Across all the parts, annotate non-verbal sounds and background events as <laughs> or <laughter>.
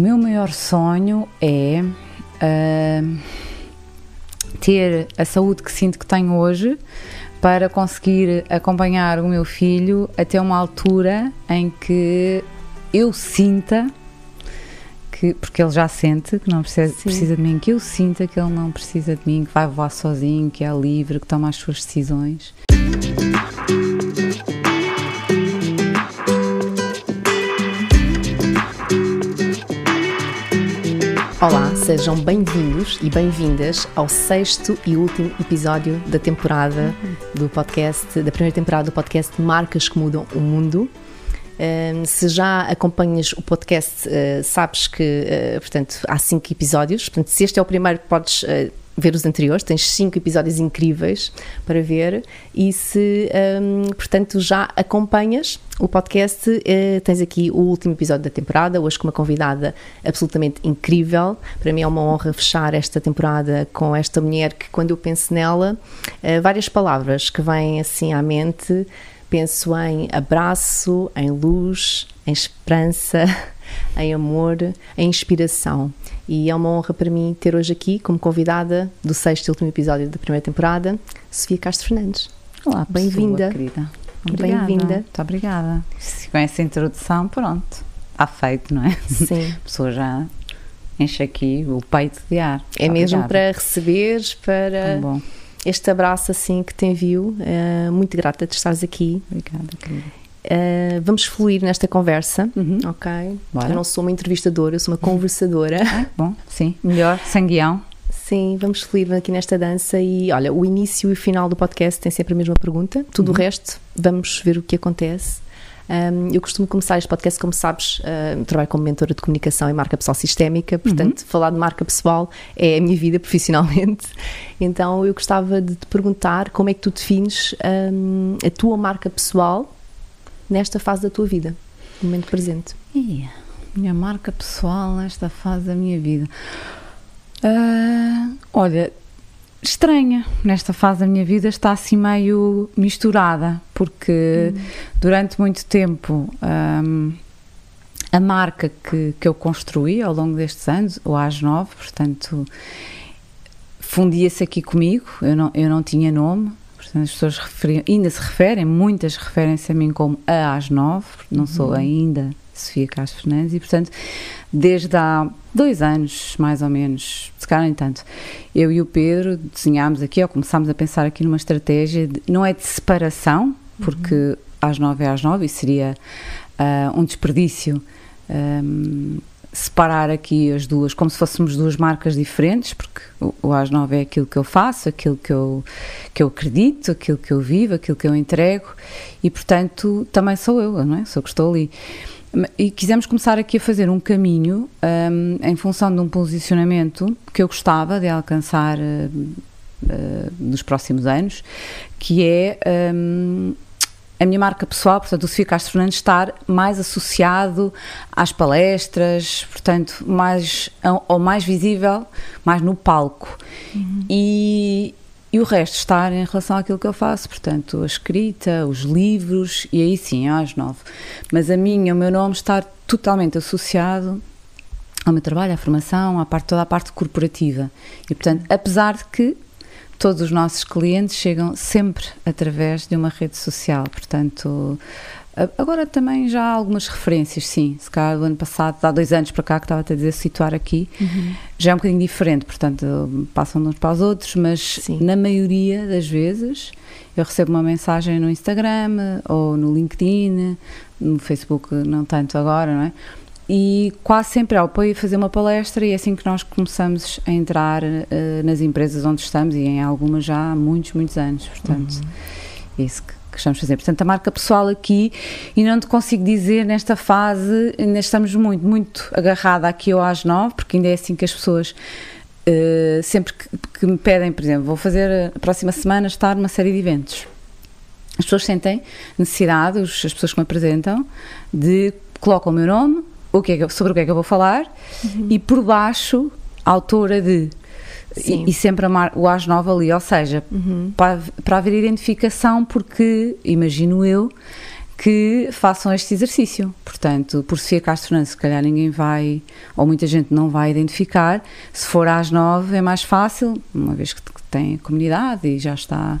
O meu maior sonho é uh, ter a saúde que sinto que tenho hoje para conseguir acompanhar o meu filho até uma altura em que eu sinta que, porque ele já sente que não precisa, precisa de mim, que eu sinta que ele não precisa de mim, que vai voar sozinho, que é livre, que toma as suas decisões. Olá, sejam bem-vindos e bem-vindas ao sexto e último episódio da temporada do podcast, da primeira temporada do podcast Marcas que Mudam o Mundo. Um, se já acompanhas o podcast, uh, sabes que, uh, portanto, há cinco episódios. Portanto, se este é o primeiro, podes uh, ver os anteriores, tens cinco episódios incríveis para ver e se, um, portanto, já acompanhas o podcast, eh, tens aqui o último episódio da temporada, hoje com uma convidada absolutamente incrível. Para mim é uma honra fechar esta temporada com esta mulher que, quando eu penso nela, eh, várias palavras que vêm assim à mente. Penso em abraço, em luz, em esperança, <laughs> em amor, em inspiração. E é uma honra para mim ter hoje aqui como convidada do sexto e último episódio da primeira temporada, Sofia Castro Fernandes. Olá, bem-vinda. querida. Bem-vinda. Muito obrigada. Com essa introdução, pronto, está feito, não é? Sim. A pessoa já enche aqui o peito de ar. É Muito mesmo obrigada. para receberes, para Tão bom. este abraço assim que te envio. Uh, muito grata de estares aqui. Obrigada, querida. Uh, vamos fluir nesta conversa, Uhum. ok? Bora. Eu não sou uma entrevistadora, eu sou uma conversadora. Ah, bom, sim, melhor, sem guião. Sim, vamos fluir aqui nesta dança e olha, o início e o final do podcast tem sempre a mesma pergunta, tudo Uhum. o resto, vamos ver o que acontece. Um, eu costumo começar este podcast, como sabes, uh, trabalho como mentora de comunicação e marca pessoal sistémica, portanto, falar de marca pessoal é a minha vida <laughs> profissionalmente. Então, eu gostava de te perguntar como é que tu defines um, a tua marca pessoal nesta fase da tua vida, no momento presente. Ih, minha marca pessoal nesta fase da minha vida. Ah, olha, estranha nesta fase da minha vida, está assim meio misturada, porque durante muito tempo ahm, a marca que, que eu construí ao longo destes anos, o AS9, portanto, fundia-se aqui comigo, eu não, eu não tinha nome. Portanto, as pessoas referiam, ainda se referem, muitas referem-se a mim como a AS9, porque não sou ainda Sofia Castro Fernandes, e portanto, desde há dois anos, mais ou menos, se calhar nem tanto, eu e o Pedro desenhámos aqui, ou começámos a pensar aqui numa estratégia, de, não é de separação, porque às nove é às nove, e seria ah, um desperdício ahm, separar aqui as duas, como se fôssemos duas marcas diferentes, porque o, às nove é aquilo que eu faço, aquilo que eu, que eu acredito, aquilo que eu vivo, aquilo que eu entrego, e portanto também sou eu, não é? Sou que estou ali. E quisemos começar aqui a fazer um caminho hum, em função de um posicionamento que eu gostava de alcançar hum, hum, nos próximos anos, que é hum, a minha marca pessoal, portanto, o Sofia Castro Fernandes estar mais associado às palestras, portanto, mais, ou mais visível, mais no palco. E, e o resto estar em relação àquilo que eu faço, portanto, a escrita, os livros, e aí sim, às nove. Mas a minha, o meu nome estar totalmente associado ao meu trabalho, à formação, à parte, toda a parte corporativa. E, portanto, apesar de que todos os nossos clientes chegam sempre através de uma rede social, portanto... Agora também já há algumas referências, sim. Se calhar do ano passado, há dois anos para cá, que estava a dizer situar aqui, já é um bocadinho diferente, portanto, passam de uns para os outros, mas Sim. na maioria das vezes eu recebo uma mensagem no Instagram ou no LinkedIn, no Facebook não tanto agora, não é? E quase sempre há apoio a fazer uma palestra e é assim que nós começamos a entrar eh, nas empresas onde estamos e em algumas já há muitos, muitos anos, portanto, é isso que, que estamos a fazer. Portanto, a marca pessoal aqui, e não te consigo dizer nesta fase, ainda estamos muito, muito agarrada aqui ao às nove, porque ainda é assim que as pessoas eh, sempre que, que me pedem, por exemplo, vou fazer a próxima semana estar numa série de eventos. As pessoas sentem necessidade, as pessoas que me apresentam, de colocam o meu nome, o que é que sobre o que é que eu vou falar, e por baixo, a autora de. Sim. E, e sempre mar, o AS 9 ali, ou seja, para, para haver identificação, porque imagino eu que façam este exercício. Portanto, por Sofia Castro Fernandes, se calhar ninguém vai, ou muita gente não vai identificar. Se for às nove é mais fácil, uma vez que tem a comunidade e já está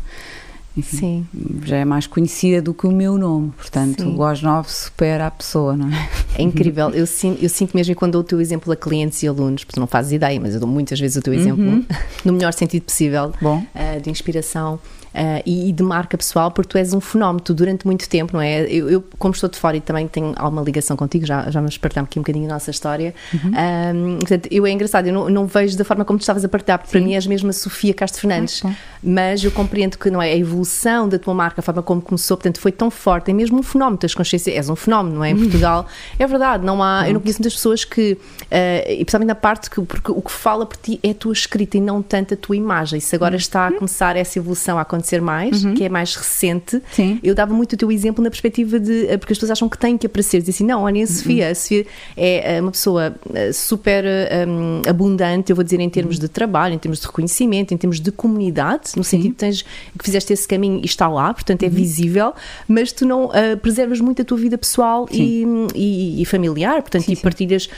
Sim. já é mais conhecida do que o meu nome, portanto Sim. o às 9 supera a pessoa, não é? É incrível, eu sinto, eu sinto mesmo quando dou o teu exemplo a clientes e alunos, porque não fazes ideia, mas eu dou muitas vezes o teu exemplo, uhum. <laughs> no melhor sentido possível, Bom. Uh, de inspiração, uh, e, e, de marca pessoal, porque tu és um fenómeno, tu durante muito tempo, não é? Eu, eu como estou de fora e também tenho alguma ligação contigo, já, já vamos partilhar aqui um bocadinho a nossa história. Uhum. Um, portanto, eu é engraçado, eu não, não, vejo da forma como tu estavas a partilhar, porque Sim. para mim és mesmo a Sofia Castro Fernandes, ah, mas eu compreendo que não é a evolução da tua marca, a forma como começou, portanto, foi tão forte, é mesmo um fenómeno, tens consciência, és um fenómeno, não é? Em uhum. Portugal, é verdade, não há, eu não conheço muitas pessoas que, uh, e principalmente na parte que, porque o que fala por ti é a tua escrita e não tanto a tua imagem. Se agora uhum. está a começar essa evolução a acontecer mais, uhum que é mais recente, Sim. eu dava muito o teu exemplo na perspectiva de. Eh, porque as pessoas acham que têm que aparecer. Dizem assim: não, olha, a Sofia, a Sofia é eh, uma pessoa super um, abundante, eu vou dizer, em termos uhum. de trabalho, em termos de reconhecimento, em termos de comunidade, no Sim. sentido que, tens, que fizeste esse caminho e está lá, portanto é uhum. visível, mas tu não uh, preservas muito a tua vida pessoal e, e, e, familiar, portanto, sim, e partilhas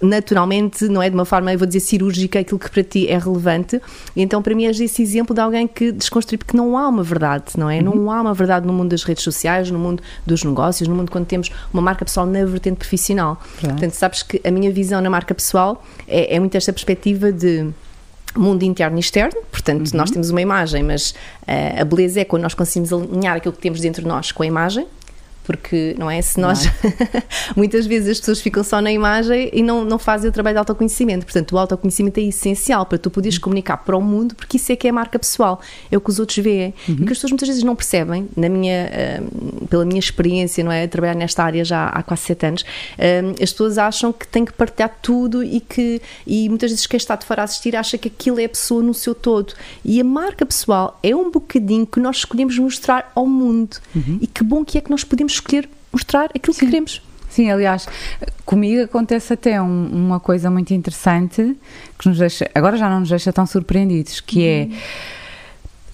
naturalmente, não é de uma forma, eu vou dizer, cirúrgica, aquilo que para ti é relevante. Então, para mim, és esse exemplo de alguém que desconstrui, porque não há uma verdade, não é? Uhum. Não há uma verdade no mundo das redes sociais, no mundo dos negócios, no mundo quando temos uma marca pessoal na vertente profissional. Portanto, sabes que a minha visão na marca pessoal é, é muito esta perspectiva de mundo interno e externo, portanto, uhum. nós temos uma imagem, mas uh, a beleza é quando nós conseguimos alinhar aquilo que temos dentro de nós com a imagem, porque não é? Se nós <laughs> muitas vezes as pessoas ficam só na imagem e não, não fazem o trabalho de autoconhecimento. Portanto, o autoconhecimento é essencial para tu poderes uhum. comunicar para o mundo, porque isso é que é a marca pessoal, é o que os outros veem. Uhum. E que as pessoas muitas vezes não percebem, na minha, uh, pela minha experiência, não é? A trabalhar nesta área já há quase sete anos, uh, as pessoas acham que têm que partilhar tudo e que e muitas vezes quem está de fora a assistir acha que aquilo é a pessoa no seu todo. E a marca pessoal é um bocadinho que nós escolhemos mostrar ao mundo. Uhum. E que bom que é que nós podemos escolher mostrar aquilo Sim. que queremos. Sim, aliás, comigo acontece até um, uma coisa muito interessante que nos deixa, agora já não nos deixa tão surpreendidos, que é uhum.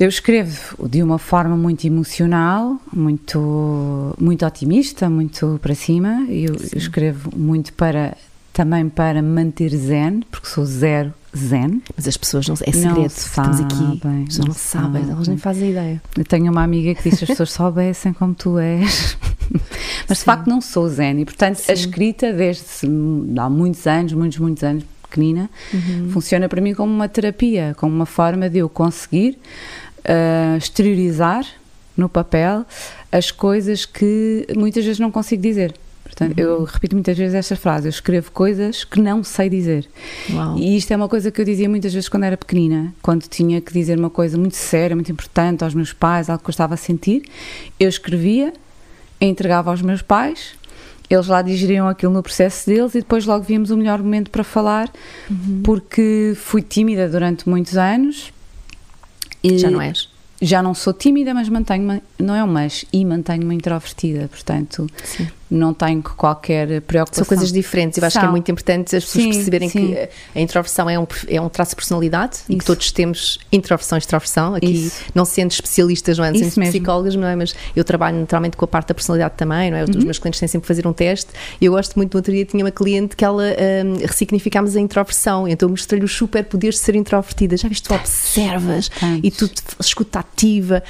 eu escrevo de uma forma muito emocional, muito, muito otimista, muito para cima. Eu, eu escrevo muito para também para manter zen, porque sou zero zen. Mas as pessoas não é segredo, não estamos aqui, as pessoas não, não sabem, elas nem fazem ideia. Eu tenho uma amiga que diz que as pessoas soubessem <laughs> como tu és. <laughs> Mas Sim. de facto não sou zen e portanto Sim. a escrita desde há muitos anos, muitos, muitos anos, pequenina, uhum. funciona para mim como uma terapia, como uma forma de eu conseguir uh, exteriorizar no papel as coisas que muitas vezes não consigo dizer. Portanto, uhum. eu repito muitas vezes esta frase: eu escrevo coisas que não sei dizer. Uau. E isto é uma coisa que eu dizia muitas vezes quando era pequenina, quando tinha que dizer uma coisa muito séria, muito importante aos meus pais, algo que eu estava a sentir. Eu escrevia, entregava aos meus pais, eles lá digeriam aquilo no processo deles e depois logo víamos o melhor momento para falar, uhum. porque fui tímida durante muitos anos. Já não és? Já não sou tímida, mas mantenho-me, não é um mas, e mantenho-me introvertida, portanto, Sim não tenho qualquer preocupação. São coisas diferentes. Eu acho São. que é muito importante as pessoas sim, perceberem sim. que a introversão é um, é um traço de personalidade Isso. e que todos temos introversão e extroversão. Aqui, Isso. não sendo especialistas, não é? sendo psicólogas, não é? Mas eu trabalho naturalmente com a parte da personalidade também, não é? Os uhum. meus clientes têm sempre que fazer um teste. E eu gosto muito, no outro dia tinha uma cliente que ela um, ressignificámos a introversão. Então mostrei-lhe os superpoderes de ser introvertida. Já viste, tu observas Tantos. e tu escuta ativa.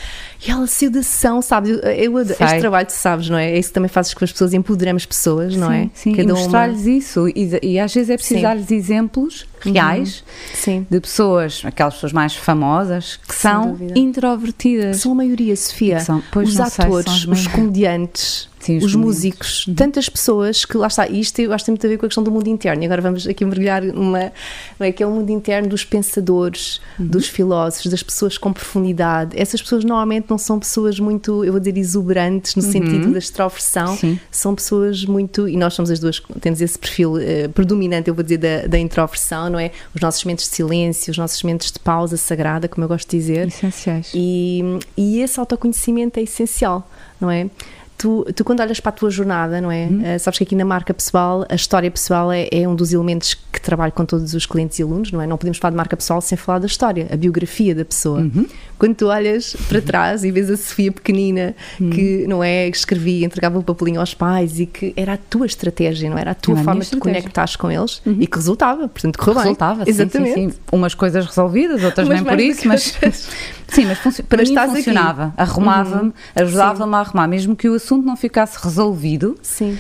E ela saiu da ação, sabe? Eu, eu, este trabalho, tu sabes, não é? É isso que também fazes com as pessoas, empoderamos pessoas, não é? Sim, Cada e mostrar-lhes uma... isso. E, e, às vezes é preciso dar-lhes exemplos uhum. reais uhum. de pessoas, aquelas pessoas mais famosas, que Sem são dúvida. introvertidas. São a maioria, Sofia. São, os atores, os comediantes Sim, os, os músicos, uhum. tantas pessoas que lá está, isto eu acho que tem muito a ver com a questão do mundo interno. E agora vamos aqui mergulhar numa, não é, que é o mundo interno dos pensadores, uhum. dos filósofos, das pessoas com profundidade. Essas pessoas normalmente não são pessoas muito, eu vou dizer, exuberantes no uhum. sentido da extroversão, Sim. são pessoas muito, e nós somos as duas, temos esse perfil uh, predominante, eu vou dizer, da, da introversão, não é? Os nossos momentos de silêncio, os nossos momentos de pausa sagrada, como eu gosto de dizer. Essenciais. E, e esse autoconhecimento é essencial, não é? Tu, tu, quando olhas para a tua jornada, não é? Uhum. Uh, sabes que aqui na marca pessoal, a história pessoal é, é, um dos elementos que trabalho com todos os clientes e alunos, não é? Não podemos falar de marca pessoal sem falar da história, a biografia da pessoa. Uhum. Quando tu olhas para trás e vês a Sofia pequenina, uhum. que, não é? Escrevia, entregava o papelinho aos pais e que era a tua estratégia, não era? A tua forma de te conectares com eles uhum. e que resultava, portanto, correu bem. Resultava, Exatamente. Sim, sim, sim. Umas coisas resolvidas, outras nem por isso, mas. <laughs> Sim, mas para mas mim funcionava. Arrumava-me, uhum. ajudava-me a arrumar, mesmo que o assunto não ficasse resolvido. Sim.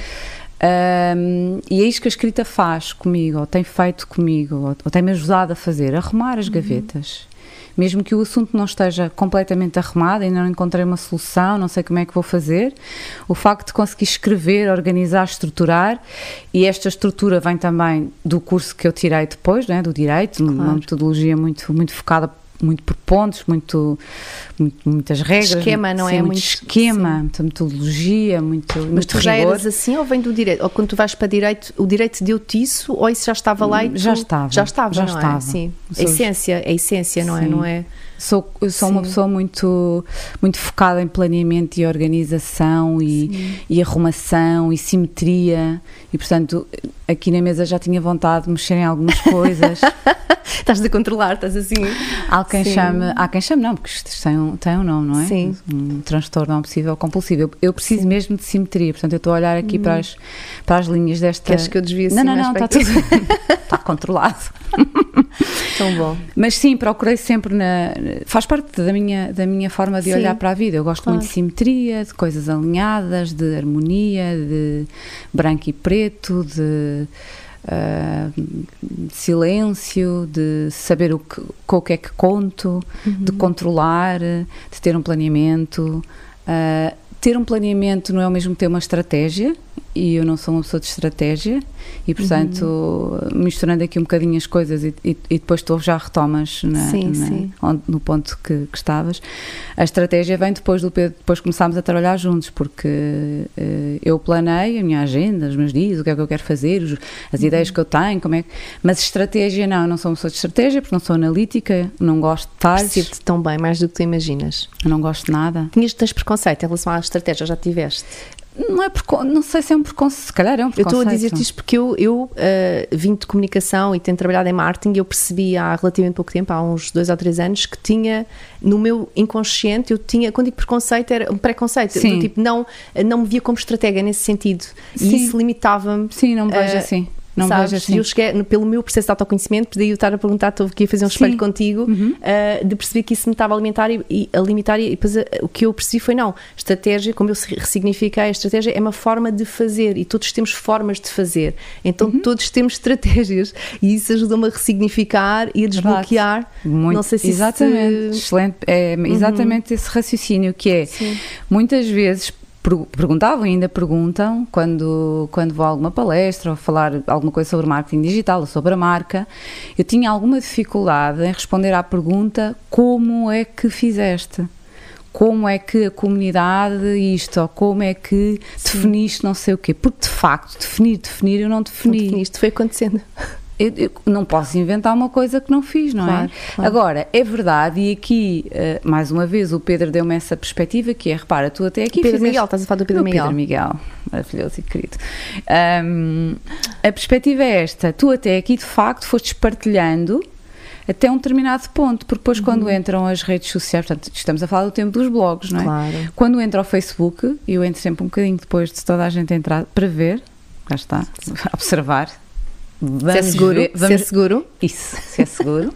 Um, e é isso que a escrita faz comigo, ou tem feito comigo, ou, ou tem-me ajudado a fazer, arrumar as uhum. gavetas. Mesmo que o assunto não esteja completamente arrumado, ainda não encontrei uma solução, não sei como é que vou fazer, o facto de conseguir escrever, organizar, estruturar, e esta estrutura vem também do curso que eu tirei depois, né, do Direito, claro. uma metodologia muito, muito focada muito por pontos, muito, muito muitas regras. Esquema, não sim, é? Muito, esquema, sim. muita metodologia, muito. Mas muito tu já rigor. eras assim ou vem do direito? Ou quando tu vais para direito, o direito deu-te isso ou isso já estava lá e tu... Já estava. Já estava, já não é? estava. é? Sim. A essência, a essência, não é? Não é? Sou, eu sou Sim. uma pessoa muito, muito focada em planeamento e organização e, e, arrumação e simetria e portanto aqui na mesa já tinha vontade de mexer em algumas coisas. <laughs> estás a controlar, estás assim. Há quem Sim. chame, há quem chame, não, porque isto tem um, tem um nome, não é? Sim. Um transtorno obsessivo compulsivo. Eu, eu preciso Sim. mesmo de simetria, portanto eu estou a olhar aqui hum. para, as, para as linhas desta. Queres que eu desvie assim? Não, não, não, está tudo. está <laughs> controlado. <laughs> Tão bom. Mas sim, procurei sempre na. Faz parte da minha, da minha forma de sim. olhar para a vida. Eu gosto claro. muito de simetria, de coisas alinhadas, de harmonia, de branco e preto, de. Uh, de silêncio, de saber o que, com o que é que conto, uhum. de controlar, de ter um planeamento. Uh, ter um planeamento não é ao mesmo tempo uma estratégia, e eu não sou uma pessoa de estratégia e portanto uhum. misturando aqui um bocadinho as coisas e, e, e depois tu já retomas na, sim, na, sim. Onde, no ponto que, que, estavas a estratégia vem depois do depois começámos a trabalhar juntos porque uh, eu planei a minha agenda os meus dias o que é que eu quero fazer os, as uhum. ideias que eu tenho como é que, mas estratégia não eu não sou uma pessoa de estratégia porque não sou analítica não gosto de detalhes percebo-te tão bem mais do que tu imaginas eu não gosto de nada tinhas tens preconceito em relação à estratégia já tiveste não é por, não sei se é um preconceito, se calhar é um preconceito. Eu estou a dizer-te isto porque eu, eu uh, vim de comunicação e tenho trabalhado em marketing eu percebi há relativamente pouco tempo, há uns dois ou três anos, que tinha no meu inconsciente, eu tinha, quando digo preconceito, era um preconceito, Sim. do tipo, não, não me via como estratega nesse sentido. Sim. E isso limitava-me. Sim, não me vejo uh, assim. Não sabes? Assim. Eu cheguei, pelo meu processo de autoconhecimento, podia eu estar a perguntar, estou aqui a fazer um Sim. espelho contigo, uhum. uh, de perceber que isso me estava a alimentar e, e a limitar, e depois uh, o que eu percebi foi: não, estratégia, como eu ressignifiquei, a estratégia é uma forma de fazer e todos temos formas de fazer, então uhum. todos temos estratégias e isso ajuda-me a ressignificar e a desbloquear. Muito, não sei se exatamente, isso... excelente, é exatamente uhum. esse raciocínio que é Sim. muitas vezes perguntavam e ainda perguntam quando, quando vou a alguma palestra ou falar alguma coisa sobre marketing digital ou sobre a marca, eu tinha alguma dificuldade em responder à pergunta como é que fizeste? Como é que a comunidade isto, ou como é que Sim. definiste não sei o quê? Porque de facto, definir, definir, eu não defini. Não definiste, foi acontecendo eu, eu, não posso inventar uma coisa que não fiz, não é? claro, é? Claro. Agora, é verdade, e aqui, uh, mais uma vez, o Pedro deu-me essa perspectiva que é, repara, tu até aqui Pedro fizeste... Miguel, estás a falar do Pedro Miguel. Pedro Miguel, maravilhoso e querido. Um, a perspectiva é esta, tu até aqui, de facto, foste partilhando até um determinado ponto, porque depois uhum. quando entram as redes sociais, portanto, estamos a falar do tempo dos blogs, não é? Claro. Quando entra o Facebook, e eu entro sempre um bocadinho depois de toda a gente entrar para ver, cá está, observar, Vamos se é seguro, ver, vamos, se é seguro. Isso, se é seguro.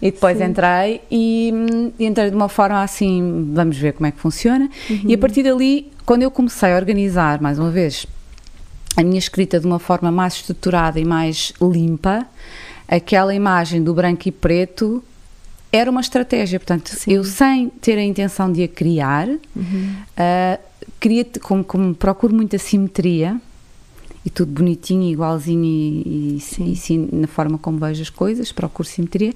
e depois Sim. entrei e, e, entrei de uma forma assim, vamos ver como é que funciona. Uhum. E a partir dali, quando eu comecei a organizar, mais uma vez, a minha escrita de uma forma mais estruturada e mais limpa, aquela imagem do branco e preto era uma estratégia. Portanto, Sim. eu sem ter a intenção de a criar, uhum. uh, queria, como, como procuro muita simetria, e tudo bonitinho, igualzinho e, e, sim. e sim, na forma como vejo as coisas, procuro simetria.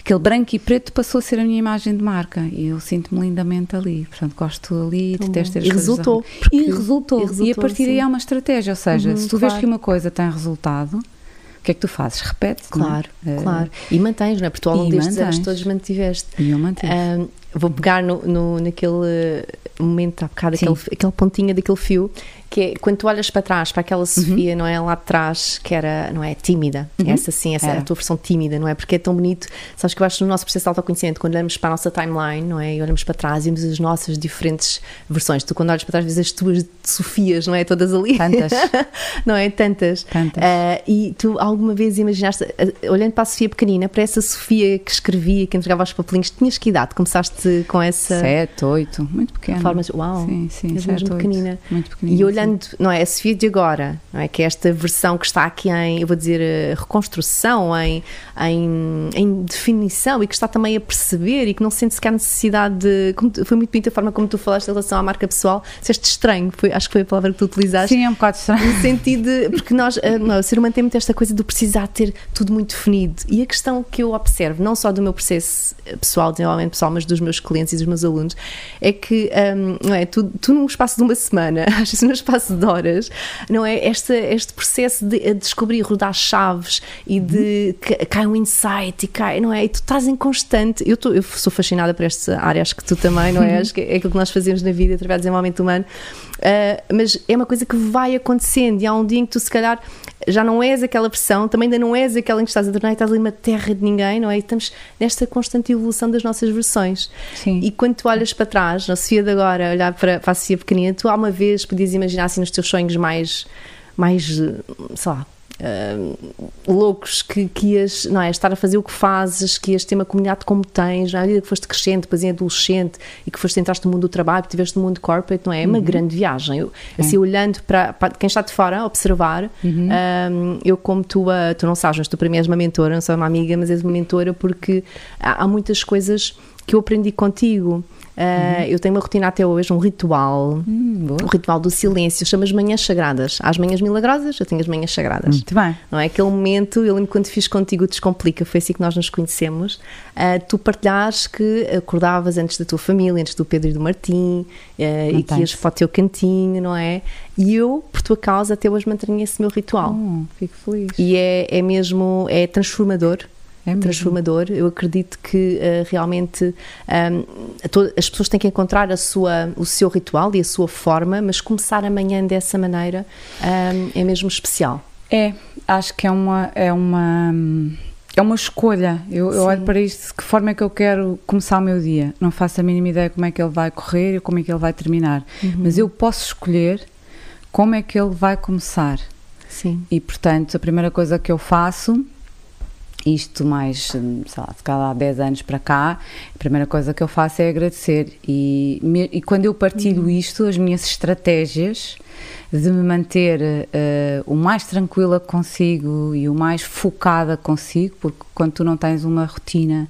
Aquele branco e preto passou a ser a minha imagem de marca e eu sinto-me lindamente ali. Portanto, gosto ali, de ter e resultou, e resultou. E resultou. E a partir daí há uma estratégia, ou seja, uhum, se tu claro. vês que uma coisa tem resultado, o que é que tu fazes? Repete, Claro, é? claro. E mantens, não é? Porque tu ao longo destes anos todos mantiveste. E eu mantive. Um, vou pegar no, no, naquele momento há bocado, aquele, aquele pontinho daquele fio, que é quando tu olhas para trás, para aquela Sofia, uhum. não é? Lá atrás, que era, não é? Tímida. Uhum. Essa sim, essa é. a tua versão tímida, não é? Porque é tão bonito. Sabes que eu acho no nosso processo de autoconhecimento, quando olhamos para a nossa timeline, não é? E olhamos para trás e vemos as nossas diferentes versões. Tu, quando olhas para trás, vês as tuas Sofias, não é? Todas ali. Tantas. <laughs> não é? Tantas. Tantas. Uh, e tu alguma vez imaginaste, uh, olhando para a Sofia pequenina, para essa Sofia que escrevia, que entregava os papelinhos, tinhas que idade? Começaste com essa. Sete, oito, muito pequena. Formas, uau. Sim, sim, sete, muito pequenina. Muito pequenina. E olhando, não é? A Sofia de agora, não é? Que é esta versão que está aqui em, eu vou dizer, eh, reconstrução, em, em, em definição e que está também a perceber e que não sente sequer necessidade de. Como, foi muito bonita a forma como tu falaste em relação à marca pessoal, disseste estranho, foi, acho que foi a palavra que tu utilizaste. Sim, é um bocado estranho. No sentido de. Porque nós, eh, não, o ser humano tem muito esta coisa de precisar ter tudo muito definido. E a questão que eu observo, não só do meu processo pessoal, desenvolvimento pessoal, mas dos meus clientes e dos meus alunos, é que, um, não é? Tu, tu num espaço de uma semana, <laughs> às vezes num espaço de horas, não é? Este, este processo de descobrir, rodar chaves e de que, cai um insight e cai, não é? E tu estás em constante. Eu, tô, eu sou fascinada por esta área, acho que tu também, não é? <laughs> Acho que é aquilo que nós fazemos na vida através do desenvolvimento humano. Uh, mas é uma coisa que vai acontecendo e há um dia em que tu se calhar já não és aquela versão, também ainda não és aquela em que estás a tornar e estás ali numa terra de ninguém, não é? E estamos nesta constante evolução das nossas versões. Sim. E quando tu olhas para trás, na Sofia de agora, olhar para, para a Sofia pequenina, tu alguma vez podias imaginar assim nos teus sonhos mais, mais sei lá, Uh, loucos que, que ias não é, estar a fazer o que fazes, que ias ter uma comunidade como tens, na medida que foste crescendo, depois em adolescente e que foste entraste no mundo do trabalho, tiveste no mundo corporate, não é? É uma uhum. grande viagem. Eu, assim, olhando para, para, quem está de fora a observar, uhum. um, eu, como tua, tu não sabes, mas tu para mim és uma mentora, não sou uma amiga, mas és uma mentora porque há, há muitas coisas que eu aprendi contigo. Uh, Eu tenho uma rotina até hoje, um ritual, hum, um ritual do silêncio, chama as manhãs sagradas. Há as manhãs milagrosas, eu tenho as manhãs sagradas. Muito bem. Não é? Aquele momento, eu lembro quando fiz contigo Descomplica, foi assim que nós nos conhecemos, uh, tu partilhares que acordavas antes da tua família, antes do Pedro e do Martim, uh, e que ias para o teu cantinho, não é? E eu, por tua causa, até hoje mantenho esse meu ritual. Hum, fico feliz. E é, é mesmo, é transformador é transformador. Eu acredito que uh, realmente um, as pessoas têm que encontrar a sua, o seu ritual e a sua forma, mas começar amanhã dessa maneira um, é mesmo especial. É, acho que é uma. É uma é uma escolha. Eu, eu, olho para isto de que forma é que eu quero começar o meu dia. Não faço a mínima ideia como é que ele vai correr e como é que ele vai terminar. Uhum. Mas eu posso escolher como é que ele vai começar. Sim. E portanto, a primeira coisa que eu faço isto mais, sei lá, de cada há 10 anos para cá, a primeira coisa que eu faço é agradecer. E, e quando eu partilho uhum. isto, as minhas estratégias de me manter uh, o mais tranquila consigo e o mais focada consigo, porque quando tu não tens uma rotina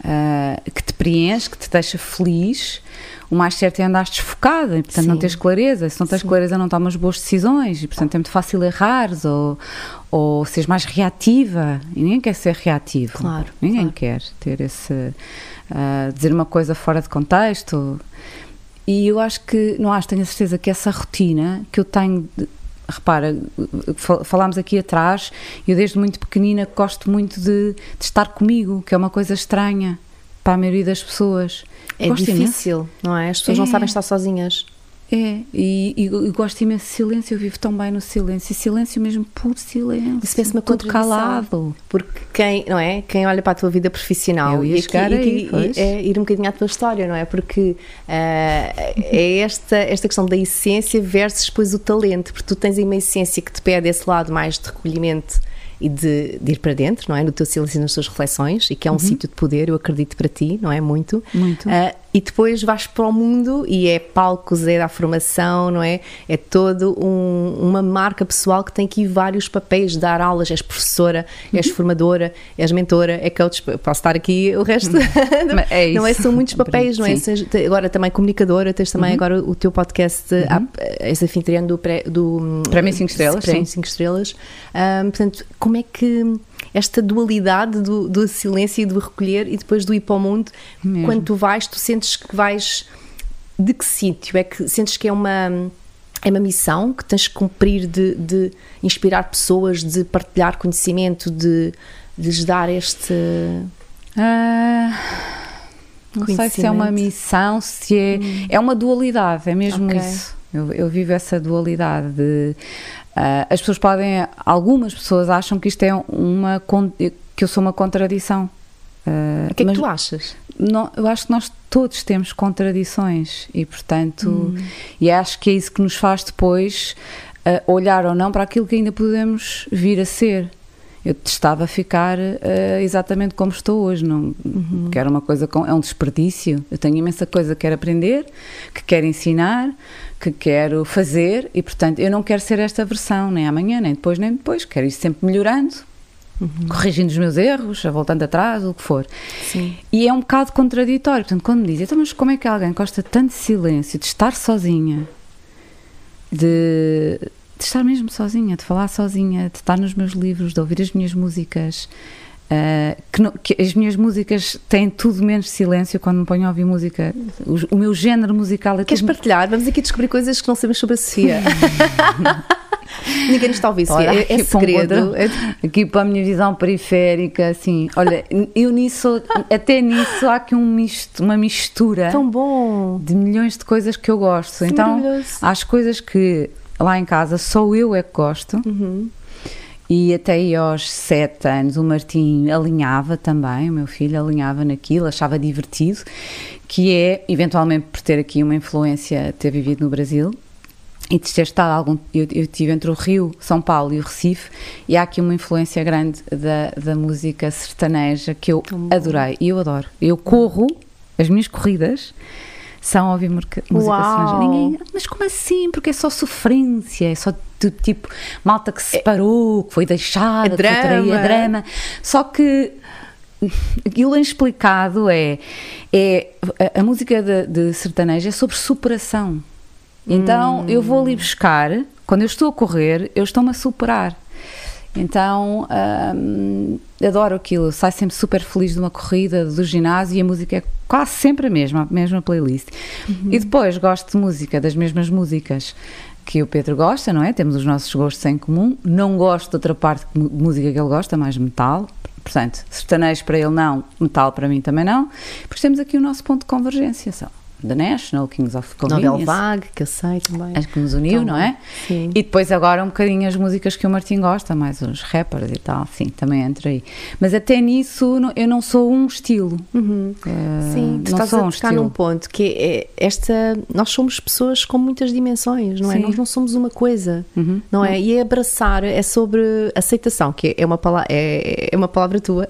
uh, que te preenche, que te deixa feliz, o mais certo é andar desfocada e, portanto, Sim. não tens clareza. Se não tens Sim. clareza, não tomas boas decisões e, portanto, é muito fácil errares ou, ou seres mais reativa. E ninguém quer ser reativo. Claro. Ninguém claro. quer ter esse. Uh, dizer uma coisa fora de contexto. E eu acho que, não acho, tenho a certeza que essa rotina que eu tenho repara, falámos aqui atrás, eu desde muito pequenina gosto muito de, de, estar comigo, que é uma coisa estranha para a maioria das pessoas. É gosto difícil, imenso. não é? As pessoas é. não sabem estar sozinhas. É, e, e, e, gosto imenso de silêncio, eu vivo tão bem no silêncio, e silêncio mesmo, puro silêncio. Isso parece uma tudo calado. Porque quem, não é? Quem olha para a tua vida profissional e, chegar aí, e, é ir um bocadinho à tua história, não é? Porque uh, é esta, esta questão da essência versus depois o talento, porque tu tens aí uma essência que te pede esse lado mais de recolhimento e de, de, ir para dentro, não é? No teu silêncio e nas tuas reflexões, e que é um uhum. sítio de poder, eu acredito para ti, não é? Muito. Muito. Uh, e depois vais para o mundo e é palcos, é da formação, não é? É todo um, uma marca pessoal que tem aqui vários papéis, dar aulas, és professora, és uhum. formadora, és mentora, é coach, posso estar aqui o resto, <laughs> é não é? São muitos papéis, não é? Agora também comunicadora, tens também uhum. agora o teu podcast, uhum. és anfitriã do, pré, do Prémio 5 Estrelas, Prémio 5 Estrelas, um, portanto, como é que esta dualidade do, do silêncio e do recolher e depois do ir para o mundo. Mesmo. Quando tu vais, tu sentes que vais. De que sítio? É que sentes que é uma. É uma missão que tens que cumprir de, de inspirar pessoas, de partilhar conhecimento, de, de lhes dar este. Uh, Não sei se é uma missão, se é. Hum. É uma dualidade, é mesmo okay. isso. Eu, eu, vivo essa dualidade de. Uh, as pessoas podem. Algumas pessoas acham que isto é uma. que eu sou uma contradição. Uh, o que é que tu achas? Não, eu acho que nós todos temos contradições e, portanto, hum. e acho que é isso que nos faz depois uh, olhar ou não para aquilo que ainda podemos vir a ser. Eu testava ficar uh, exatamente como estou hoje, não, uhum. que era uma coisa com, é um desperdício. Eu tenho imensa coisa que quero aprender, que quero ensinar, que quero fazer e, portanto, eu não quero ser esta versão, nem amanhã, nem depois, nem depois. Quero ir sempre melhorando, uhum. corrigindo os meus erros, voltando atrás, o que for. Sim. E é um bocado contraditório. Portanto, quando me dizem, então, mas como é que alguém gosta tanto de silêncio, de estar sozinha, de, de estar mesmo sozinha, de falar sozinha, de estar nos meus livros, de ouvir as minhas músicas. Uh, que, não, que, as minhas músicas têm tudo menos silêncio quando me ponho a ouvir música. O, o meu género musical é Queres tudo... partilhar? Vamos aqui descobrir coisas que não sabemos sobre a Sofia. <laughs> Ninguém nos está a ouvir, Sofia. Olha, é, é segredo. aqui para a minha visão periférica, assim. Olha, eu nisso, até nisso há aqui um misto, uma mistura. Tão bom! De milhões de coisas que eu gosto. então, há as coisas que lá em casa só eu é que gosto. Uhum e até aí aos sete anos o Martim alinhava também, o meu filho alinhava naquilo, achava divertido, que é, eventualmente por ter aqui uma influência, ter vivido no Brasil, e de ter estado algum eu, eu tive entre o Rio, São Paulo e o Recife e há aqui uma influência grande da, da música sertaneja que eu adorei e eu adoro. Eu corro as minhas corridas são ouvir música estrangeira. Ninguém, mas como assim? Porque é só sofrência, é só do tipo malta que se é separou, que foi deixada, é que foi traída, é drama. Só que aquilo inexplicado é, é a, a música de, de sertanejo é sobre superação. Então hum. eu vou ali buscar, quando eu estou a correr, eu estou-me a superar. Então hum, adoro aquilo, saio sempre super feliz de uma corrida do ginásio e a música é quase sempre a mesma, a mesma playlist. Uhum. E depois gosto de música, das mesmas músicas que o Pedro gosta, não é? Temos os nossos gostos em comum. Não gosto de outra parte de música que ele gosta, mais metal. Portanto, sertanejo para ele não, metal para mim também não. Porque temos aqui o nosso ponto de convergência. The National, Kings of Convenience. Nobel Vague, que eu sei também. Acho que nos uniu, não é? Sim. E depois agora um bocadinho as músicas que o Martim gosta, mais os rappers e tal, sim, também entra aí. Mas até nisso eu não sou um estilo. Uhum. Uh, sim, tu não estás sou a um estilo. num ponto que é esta, nós somos pessoas com muitas dimensões, não é? Sim. Nós não somos uma coisa, uhum. não é? Uhum. E abraçar é sobre aceitação, que é uma palavra, é, é uma palavra tua,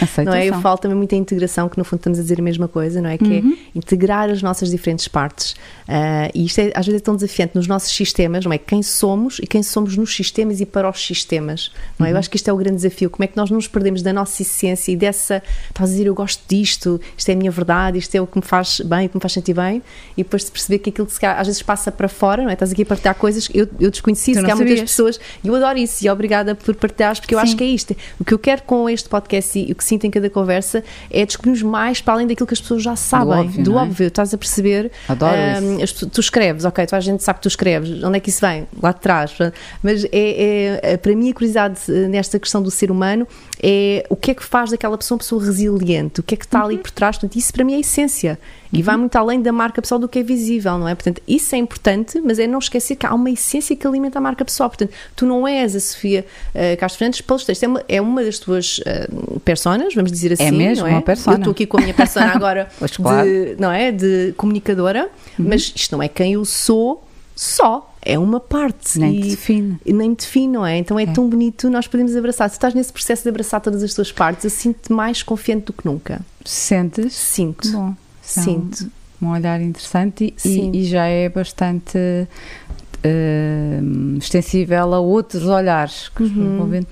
aceitação. <laughs> não é? Eu falo também muito em integração, que no fundo estamos a dizer a mesma coisa, não é? Que é uhum. integrar as nossas diferentes partes. Uh, e isto é, às vezes é tão desafiante nos nossos sistemas, não é? Quem somos e quem somos nos sistemas e para os sistemas, não é? Uhum. Eu acho que isto é o grande desafio. Como é que nós nos perdemos da nossa essência e dessa. Estás a dizer, eu gosto disto, isto é a minha verdade, isto é o que me faz bem, o que me faz sentir bem, e depois de perceber que aquilo que se, às vezes passa para fora, não é? Estás aqui a partilhar coisas eu, eu desconheci, que há muitas pessoas, e eu adoro isso, e obrigada por partilhares, porque eu Sim. acho que é isto. O que eu quero com este podcast e o que sinto em cada conversa é descobrirmos mais para além daquilo que as pessoas já sabem, do óbvio, do é? óbvio estás a perceber Adoro um, isso. Tu escreves, ok, tu a gente sabe que tu escreves, onde é que isso vem? Lá de trás. Mas é, é, é, para mim a curiosidade eh, nesta questão do ser humano é o que é que faz daquela pessoa uma pessoa resiliente, o que é que está uhum. ali por trás. Portanto, isso para mim é a essência. E uhum. vai muito além da marca pessoal do que é visível, não é? Portanto, isso é importante, mas é não esquecer que há uma essência que alimenta a marca pessoal. Portanto, tu não és a Sofia uh, Castro Fernandes pelos textos, é uma, é uma das tuas uh, personas, vamos dizer é assim. É mesmo, não é? uma persona. Eu estou aqui com a minha persona <laughs> agora, claro. de, não é? De comunicadora, uhum. mas isto não é quem eu sou só é uma parte. Nem te define. Nem define, não é? Então é, é, tão bonito, nós podemos abraçar. Se estás nesse processo de abraçar todas as tuas partes, eu sinto-te mais confiante do que nunca. Sentes? Sinto. Bom. Sinto. Um olhar interessante e, e já é bastante uh, extensível a outros olhares que uhum. vão vendo.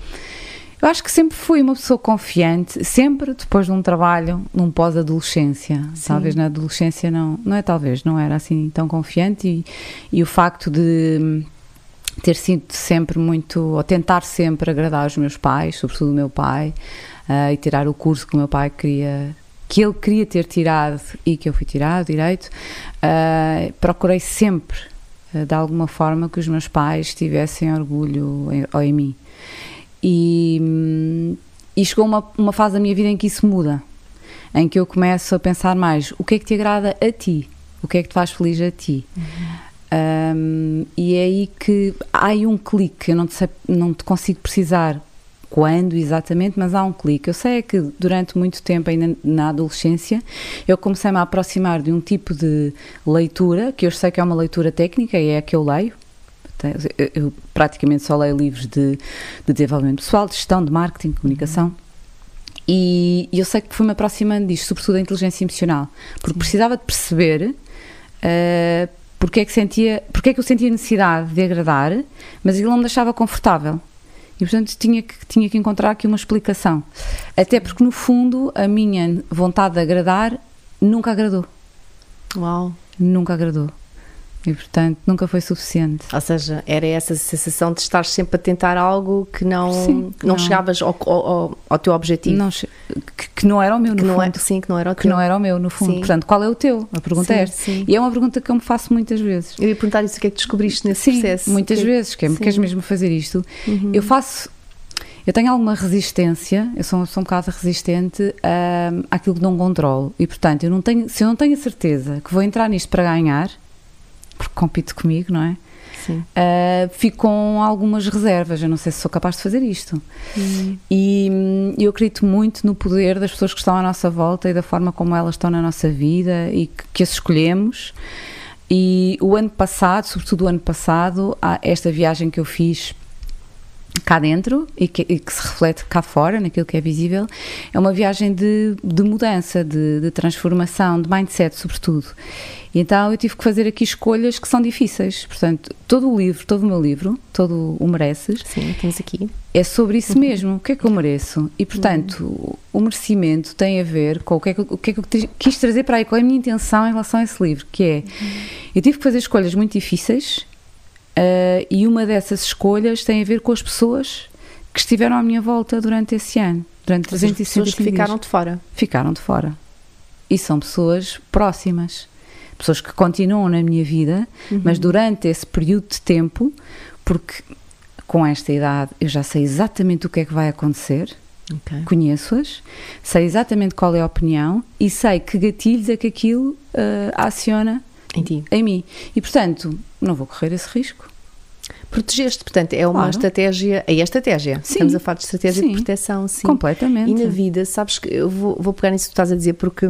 Eu acho que sempre fui uma pessoa confiante, sempre depois de um trabalho, num pós-adolescência. Talvez na adolescência não, não é talvez, não era assim tão confiante e, e o facto de ter sido sempre muito, ou tentar sempre agradar os meus pais, sobretudo o meu pai, uh, e tirar o curso que o meu pai queria que ele queria ter tirado e que eu fui tirado, direito, uh, procurei sempre, uh, de alguma forma, que os meus pais tivessem orgulho em, em mim. E, e chegou uma, uma fase da minha vida em que isso muda. em que eu começo a pensar mais o que é que te agrada a ti, o que é que te faz feliz a ti. Um, e é aí que há aí um clique, eu não te, sei, não te consigo precisar quando exatamente, mas há um clique. Eu sei é que durante muito tempo, ainda na adolescência, eu comecei-me a aproximar de um tipo de leitura, que eu sei que é uma leitura técnica e é a que eu leio. Eu, eu praticamente só leio livros de, de, desenvolvimento pessoal, de gestão, de marketing, de comunicação. Uhum. E, e, eu sei que fui-me aproximando disto, sobretudo da inteligência emocional, porque Sim. precisava de perceber uh, porque é que sentia, porque é que eu sentia necessidade de agradar, mas ele não me deixava confortável. E portanto tinha que, tinha que encontrar aqui uma explicação. Até porque no fundo a minha vontade de agradar nunca agradou. Uau! Nunca agradou. E portanto nunca foi suficiente. Ou seja, era essa sensação de estar sempre a tentar algo que não, sim, não, não, chegavas ao, ao, ao, teu objetivo. Não, que, que, não era o meu, no que fundo. Não é, sim, que não era o teu. Que não era o meu, no fundo. Sim. Portanto, qual é o teu? A pergunta sim, é esta. E é uma pergunta que eu me faço muitas vezes. Eu ia perguntar isso, o que é que descobriste nesse sim, processo? muitas que... vezes. Que é, queres mesmo fazer isto? Uhum. Eu faço eu tenho alguma resistência, eu sou, sou um bocado resistente um, àquilo que não controlo. E, portanto, eu não tenho, se eu não tenho a certeza que vou entrar nisto para ganhar, porque compite comigo, não é? Sim. Uh, fico com algumas reservas. Eu não sei se sou capaz de fazer isto. Uhum. E hum, eu acredito muito no poder das pessoas que estão à nossa volta e da forma como elas estão na nossa vida e que, que as escolhemos. E o ano passado, sobretudo o ano passado, esta viagem que eu fiz cá dentro e que, e que, se reflete cá fora, naquilo que é visível, é uma viagem de, de mudança, de, de, transformação, de mindset, sobretudo. E então eu tive que fazer aqui escolhas que são difíceis. Portanto, todo o livro, todo o meu livro, todo o Mereces, Sim, tens aqui. é sobre isso uhum. mesmo. O que é que eu mereço? E, portanto, uhum. o merecimento tem a ver com o que, é que, o que é que eu quis trazer para aí, qual é a minha intenção em relação a esse livro, que é, uhum. eu tive que fazer escolhas muito difíceis Uh, e uma dessas escolhas tem a ver com as pessoas que estiveram à minha volta durante esse ano, durante 365 pessoas que ficaram de fora. Ficaram de fora. E são pessoas próximas, pessoas que continuam na minha vida, uhum. mas durante esse período de tempo, porque com esta idade eu já sei exatamente o que é que vai acontecer. Okay. Conheço-as, sei exatamente qual é a opinião e sei que gatilhos é que aquilo uh, aciona em, ti. em mim. E portanto, não vou correr esse risco. Protegeste, portanto, é uma claro. estratégia. É a estratégia. Sim. Estamos a falar de estratégia sim. de proteção, sim. Completamente. E na vida, sabes que eu vou, vou pegar nisso que tu estás a dizer, porque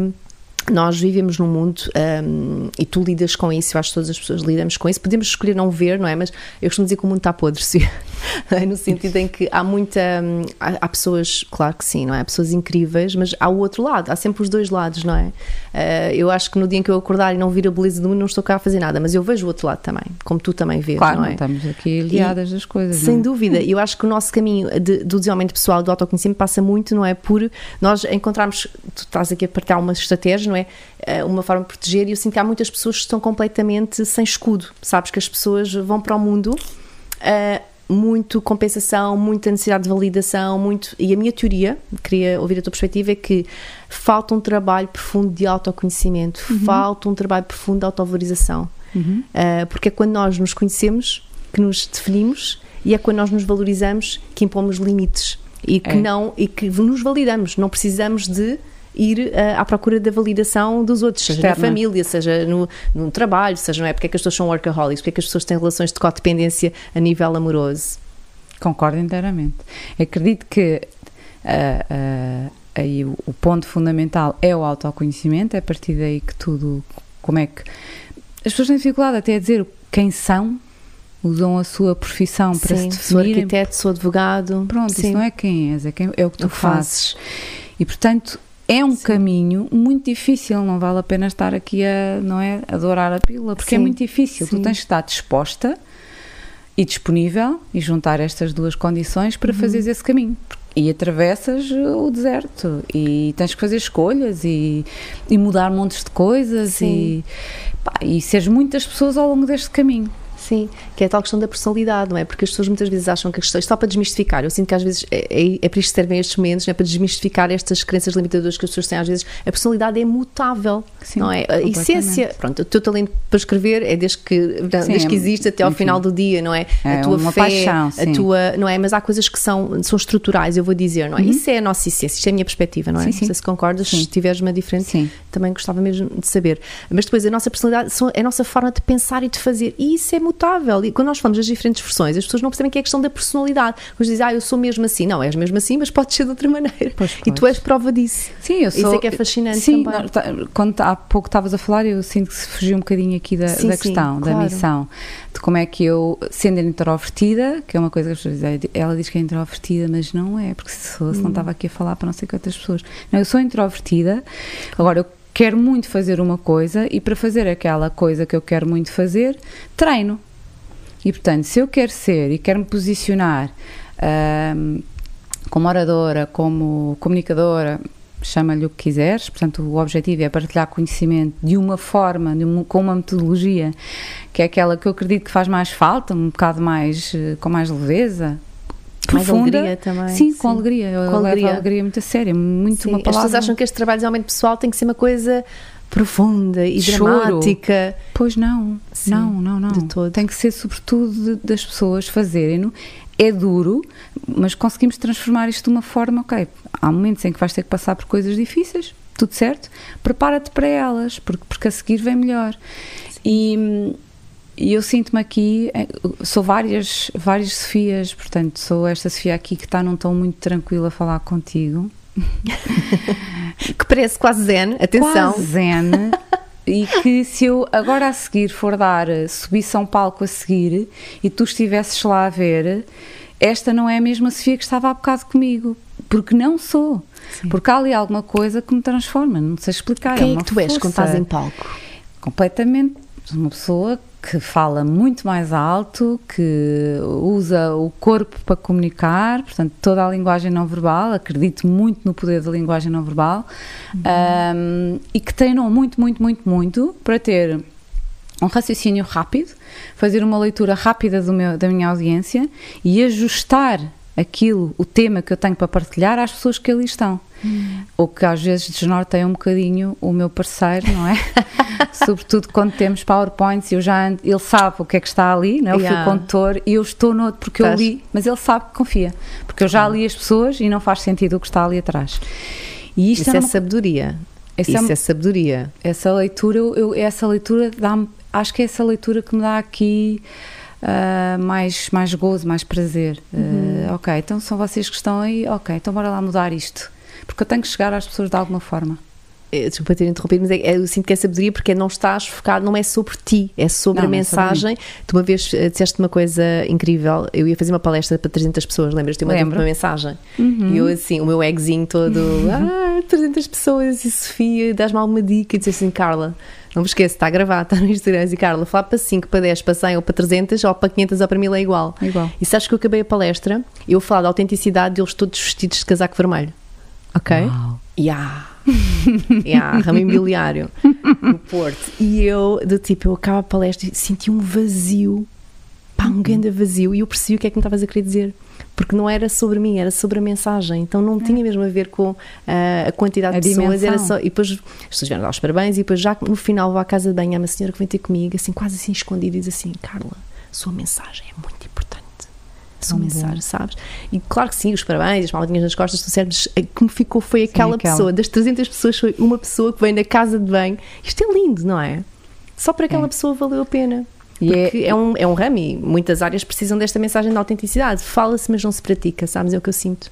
nós vivemos num mundo um, e tu lidas com isso, eu acho que todas as pessoas lidamos com isso. Podemos escolher não ver, não é? Mas eu costumo dizer que o mundo está podre, sim. <laughs> no sentido em que há muita. Um, há, há, pessoas, claro que sim, não é? Há pessoas incríveis, mas há o outro lado, há sempre os dois lados, não é? Uh, eu acho que no dia em que eu acordar e não vir a beleza do mundo, não estou cá a fazer nada, mas eu vejo o outro lado também, como tu também vês, claro, não é? estamos aqui liadas das coisas. Sem é? dúvida, eu acho que o nosso caminho de, do desenvolvimento pessoal, do autoconhecimento, passa muito, não é? Por nós encontrarmos, tu estás aqui a partilhar uma estratégia, não é? Uh, uma forma de proteger, e eu sinto que há muitas pessoas que estão completamente sem escudo, sabes? Que as pessoas vão para o mundo. Uh, muito compensação, muita necessidade de validação, muito. E a minha teoria, queria ouvir a tua perspectiva, é que falta um trabalho profundo de autoconhecimento, uhum. falta um trabalho profundo de autovalorização. Uhum. Uh, porque é quando nós nos conhecemos que nos definimos e é quando nós nos valorizamos que impomos limites e que é. não e que nos validamos. Não precisamos de ir uh, à procura da validação dos outros, seja Externa. na família, seja no, no trabalho, seja não é porque é que as pessoas são workaholics, porque é que as pessoas têm relações de codependência a nível amoroso. Concordo inteiramente. Acredito que uh, uh, aí o, o, ponto fundamental é o autoconhecimento, é a partir daí que tudo, como é que as pessoas têm dificuldade até a dizer quem são, usam a sua profissão para Sim, se definir. Sou arquiteto, sou advogado. Pronto, Sim. isso não é quem és, é, quem, é o que tu fazes. fazes. E portanto é um Sim. caminho muito difícil, não vale a pena estar aqui a, não é, adorar a pílula, porque é Sim. é muito difícil. Sim. Tu tens de estar disposta e disponível e juntar estas duas condições para uhum. fazeres esse caminho. E atravessas o deserto e tens que fazer escolhas e, e mudar montes de coisas e, pá, e seres muitas pessoas ao longo deste caminho. Sim, que é a tal questão da personalidade, não é? Porque as pessoas muitas vezes acham que a questão, só para desmistificar, eu sinto que às vezes é, é, é para isto que servem estes momentos, não é? para desmistificar estas crenças limitadoras que as pessoas têm, às vezes a personalidade é mutável, Sim, não é? A essência, pronto, o teu talento para escrever é desde que, Sim, desde que existe até ao enfim, final do dia, não é? é a tua fé, paixão, a tua, não é? Mas há coisas que são, são estruturais, eu vou dizer, não é? Uhum. Isso é a nossa essência, isto é a minha perspectiva, não é? Sim, sim. Não sei se concordas, se tiveres uma diferente, sim. também gostava mesmo de saber. Mas depois a nossa personalidade é a nossa forma de pensar e de fazer, e isso é mutável. E quando nós falamos das diferentes versões, as pessoas não percebem que é a questão da personalidade. Mas dizem, ah, eu sou mesmo assim. Não, és mesmo assim, mas pode ser de outra maneira. Pois, e tu és prova disso. Sim, eu sou. Isso é que é fascinante sim, também. Não, tá, quando há pouco estavas a falar, eu sinto que se fugiu um bocadinho aqui da, sim, da questão, sim, claro. da missão. De como é que eu, sendo introvertida, que é uma coisa que as pessoas dizem, ela diz que é introvertida, mas não é, porque se, se hum. não estava aqui a falar para não sei quantas pessoas. Não, eu sou introvertida, agora eu quero muito fazer uma coisa e para fazer aquela coisa que eu quero muito fazer, treino. E portanto, se eu quero ser e quero me posicionar um, como oradora, como comunicadora, chama-lhe o que quiseres, portanto, o objetivo é partilhar conhecimento de uma forma, de uma, com uma metodologia que é aquela que eu acredito que faz mais falta, um bocado mais, eh, com mais leveza, profunda. alegria também. Sim, com alegria. Eu com alegria. levo a alegria muito a sério, muito sim, uma palavra. As pessoas acham que este trabalho de aumento pessoal tem que ser uma coisa profunda e Choro. dramática. Pois não, sim, não, não, não. De todo. Tem que ser sobretudo de, das pessoas fazerem-no. É duro, mas conseguimos transformar isto de uma forma, ok, há momentos em que vais ter que passar por coisas difíceis, tudo certo, prepara-te para elas, porque, porque a seguir vem melhor. Sim. E e eu sinto-me aqui, eh, sou várias, várias Sofias, portanto, sou esta Sofia aqui que está num tom muito tranquilo a falar contigo. <laughs> que parece quase zen, atenção. Quase zen. e que se eu agora a seguir for dar, eh, subisse a um palco a seguir e tu estivesses lá a ver, esta não é a mesma Sofia que estava há bocado comigo, porque não sou. Sim. Porque há ali alguma coisa que me transforma, não sei explicar. Quem é, é que tu és quando estás em palco? Completamente uma pessoa que fala muito mais alto, que usa o corpo para comunicar, portanto, toda a linguagem não verbal, acredito muito no poder da linguagem não verbal, uhum. um, e que treinou muito, muito, muito, muito para ter um raciocínio rápido, fazer uma leitura rápida meu, da minha audiência e ajustar aquilo, o tema que eu tenho para partilhar às pessoas que ali estão. Hum. O que às vezes desnorteia um bocadinho o meu parceiro, não é? <laughs> Sobretudo quando temos PowerPoints e eu já, ele sabe o que é que está ali, não é? o yeah. fio condutor, e eu estou no outro porque Tás. eu li, mas ele sabe que confia, porque eu já li as pessoas e não faz sentido o que está ali atrás. E isto Isso é, é sabedoria. Isso é, é sabedoria. Essa leitura, eu, essa leitura dá acho que é essa leitura que me dá aqui uh, mais, mais gozo, mais prazer. Uhum. Uh, ok, então são vocês que estão aí, ok, então bora lá mudar isto. Porque eu tenho que chegar às pessoas de alguma forma. Eh, desculpa ter interrompido, mas é, é, eu sinto que é sabedoria porque não estás focado, não é sobre ti, é sobre não, a mensagem. É sobre tu uma vez disseste uma coisa incrível, eu ia fazer uma palestra para 300 pessoas, lembras-te? Uma, uma mensagem. Uhum. E eu assim, o meu eggzinho todo, <laughs> ah, 300 pessoas e Sofia, dás-me alguma dica? E disse assim, Carla, não me esqueça, está a gravar, está no Instagram. E Carla, falar para 5, para 10, para 100 ou para 300 ou para 500 ou para 1000 é igual. É igual. E sabes que eu acabei a palestra eu falar da autenticidade deles todos vestidos de casaco vermelho. Ok? Uau. Yeah. <laughs> yeah, ramo imobiliário no Porto. E eu, do tipo, eu acabo a palestra e senti um vazio, pá, um grande vazio. E eu percebi o que é que me estavas a querer dizer porque não era sobre mim, era sobre a mensagem. Então não é. tinha mesmo a ver com uh, a quantidade a de pessoas, dimensão. era só. E depois as pessoas vieram dar os parabéns, e depois já no final vou à casa de banho, há uma senhora que vem ter comigo, assim, quase assim escondida, e diz assim: Carla, a sua mensagem é muito bom. sabes? E claro que sim, os parabéns, as maldinhas nas costas, tu certo, como ficou foi aquela, sim, aquela, pessoa, das 300 pessoas, foi uma pessoa que vem da casa de banho. Isto é lindo, não é? Só para aquela é. pessoa valeu a pena. Porque é, é, um, é um ramo e muitas áreas precisam desta mensagem de autenticidade. Fala-se, mas não se pratica, sabes? É o que eu sinto.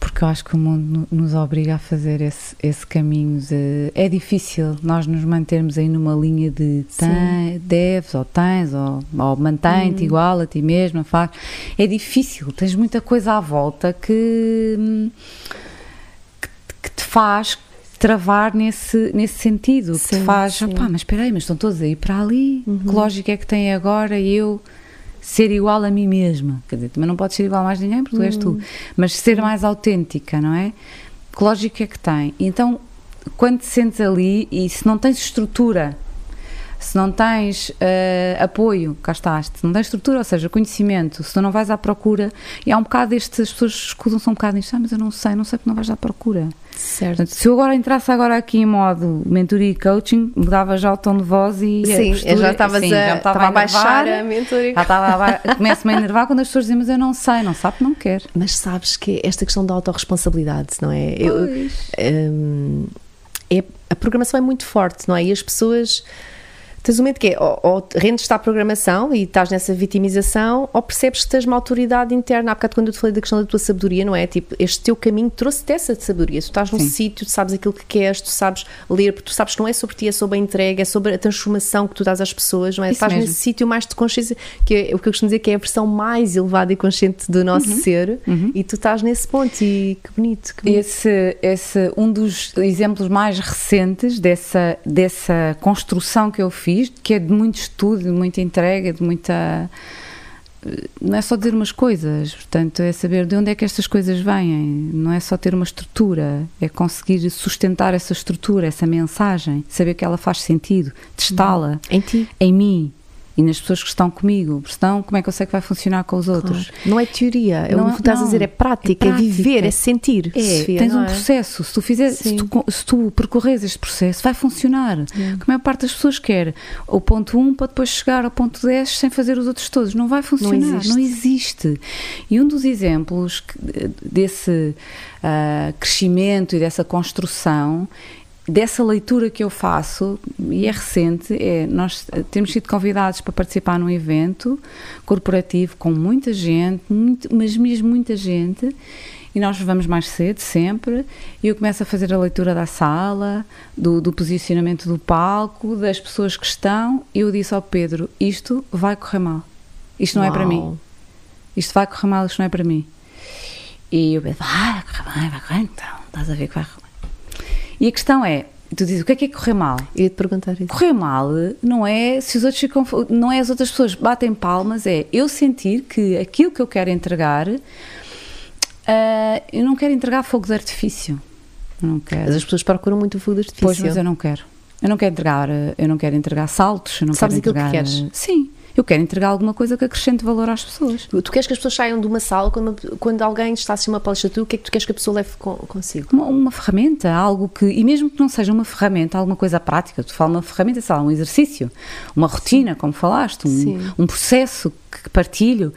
Porque eu acho que o mundo nos obriga a fazer esse, esse caminho. De, é difícil nós nos mantermos aí numa linha de tem, deves ou tens, ou, ou mantém-te hum. igual a ti mesma. Faz. É difícil, tens muita coisa à volta que, que, que te faz travar nesse, nesse sentido, sim, que te faz, pá, mas espera aí, mas estão todos aí para ali, uhum. que lógica é que tem agora eu ser igual a mim mesma? Quer dizer, também não pode ser igual a mais ninguém, porque tu és tu, uhum. mas ser mais autêntica, não é? Que lógica é que tem? Então, quando te sentes ali e se não tens estrutura se não tens uh, apoio, cá estás, se não tens estrutura, ou seja, conhecimento, se tu não vais à procura, e há um bocado este, as pessoas escudam-se um bocado nisto, ah, mas eu não sei, não sei porque não vais à procura. Certo. Portanto, se eu agora entrasse agora aqui em modo mentoria e coaching, mudava já o tom de voz e sim, a postura, já estavas a, já estava a baixar a mentoria. Já estava a <laughs> começo-me a enervar quando as pessoas dizem, mas eu não sei, não sabe, não quer. Mas sabes que esta questão da autorresponsabilidade, não é? Eu, hum, é? A programação é muito forte, não é? E as pessoas tens um momento que é, ou, ou rendes-te à programação e estás nessa vitimização, ou percebes que tens uma autoridade interna. Há bocado quando eu te falei da questão da tua sabedoria, não é? Tipo, este teu caminho trouxe-te essa sabedoria. Tu estás num Sim. sítio, tu sabes aquilo que queres, tu sabes ler, porque tu sabes que não é sobre ti, é sobre a entrega, é sobre a transformação que tu dás às pessoas, não é? Isso estás mesmo. nesse sítio mais de consciência, que é o que eu costumo dizer que é a versão mais elevada e consciente do nosso uhum. ser, uhum. e tu estás nesse ponto, e que bonito, que bonito. Esse, esse, um dos exemplos mais recentes dessa, dessa construção que eu fiz fiz, que é de muito estudo, de muita entrega, de muita. Não é só dizer umas coisas, portanto, é saber de onde é que estas coisas vêm. Não é só ter uma estrutura, é conseguir sustentar essa estrutura, essa mensagem, saber que ela faz sentido, testá-la em ti, em mim, e nas pessoas que estão comigo, senão como é que eu sei que vai funcionar com os outros? Claro. Não é teoria, é não, o que estás não, a dizer, é prática, é, prática, é viver, é sentir. É, Sofia, tens um é? processo, se tu, fizer, se tu, se tu percorres este processo, vai funcionar. É. a maior parte das pessoas quer o ponto 1 para depois chegar ao ponto 10 sem fazer os outros todos. Não vai funcionar, não existe. Não existe. E um dos exemplos desse uh, crescimento e dessa construção dessa leitura que eu faço, e é recente, é nós temos sido convidados para participar num evento corporativo com muita gente, muito, mas mesmo muita gente, e nós vamos mais cedo, sempre, e eu começo a fazer a leitura da sala, do, do posicionamento do palco, das pessoas que estão, e eu disse ao Pedro, isto vai correr mal, isto não Uau. é para mim, isto vai correr mal, isto não é para mim. E eu Pedro, vai correr bem, vai correr, então, estás a ver que vai correr e a questão é, tu dizes, o que é que é correr mal? Eu ia te perguntar isso. Correr mal não é se os outros ficam, não é as outras pessoas batem palmas, é eu sentir que aquilo que eu quero entregar, uh, eu não quero entregar fogo de artifício. Não quero. Mas as pessoas procuram muito o fogo de artifício. Pois, mas eu não quero. Eu não quero entregar, eu não quero entregar saltos, eu não Sabes quero entregar. Sabes aquilo que queres? Sim. Eu quero entregar alguma coisa que acrescente valor às pessoas. Tu, queres que as pessoas saiam de uma sala quando, quando alguém está a assistir uma palestra tu, o que é que tu queres que a pessoa leve com, consigo? Uma, uma, ferramenta, algo que, e mesmo que não seja uma ferramenta, alguma coisa prática, tu falas uma ferramenta, sei lá, um exercício, uma rotina, como falaste, um, um processo que partilho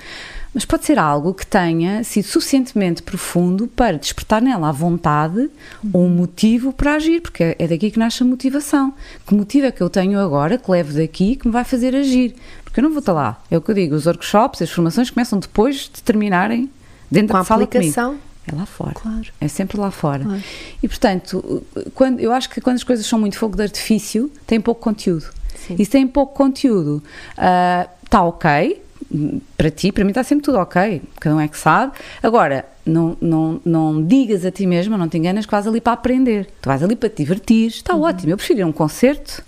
mas pode ser algo que tenha sido suficientemente profundo para despertar nela a vontade ou um motivo para agir, porque é daqui que nasce a motivação. Que motivo é que eu tenho agora, que levo daqui, que me vai fazer agir? Porque eu não vou estar lá. É o que eu digo, os workshops, as formações começam depois de terminarem dentro Com da sala aplicação. comigo. É lá fora. Claro. É sempre lá fora. Claro. E portanto, quando, eu acho que quando as coisas são muito fogo de artifício, tem pouco conteúdo. Sim. E se tem pouco conteúdo, está uh, ok, para ti, para mim está sempre tudo ok, cada um é que sabe. Agora, não, não, não digas a ti mesma, não te enganas que vais ali para aprender. Tu vais ali para te divertir, está uhum. ótimo. Eu prefiro ir a um concerto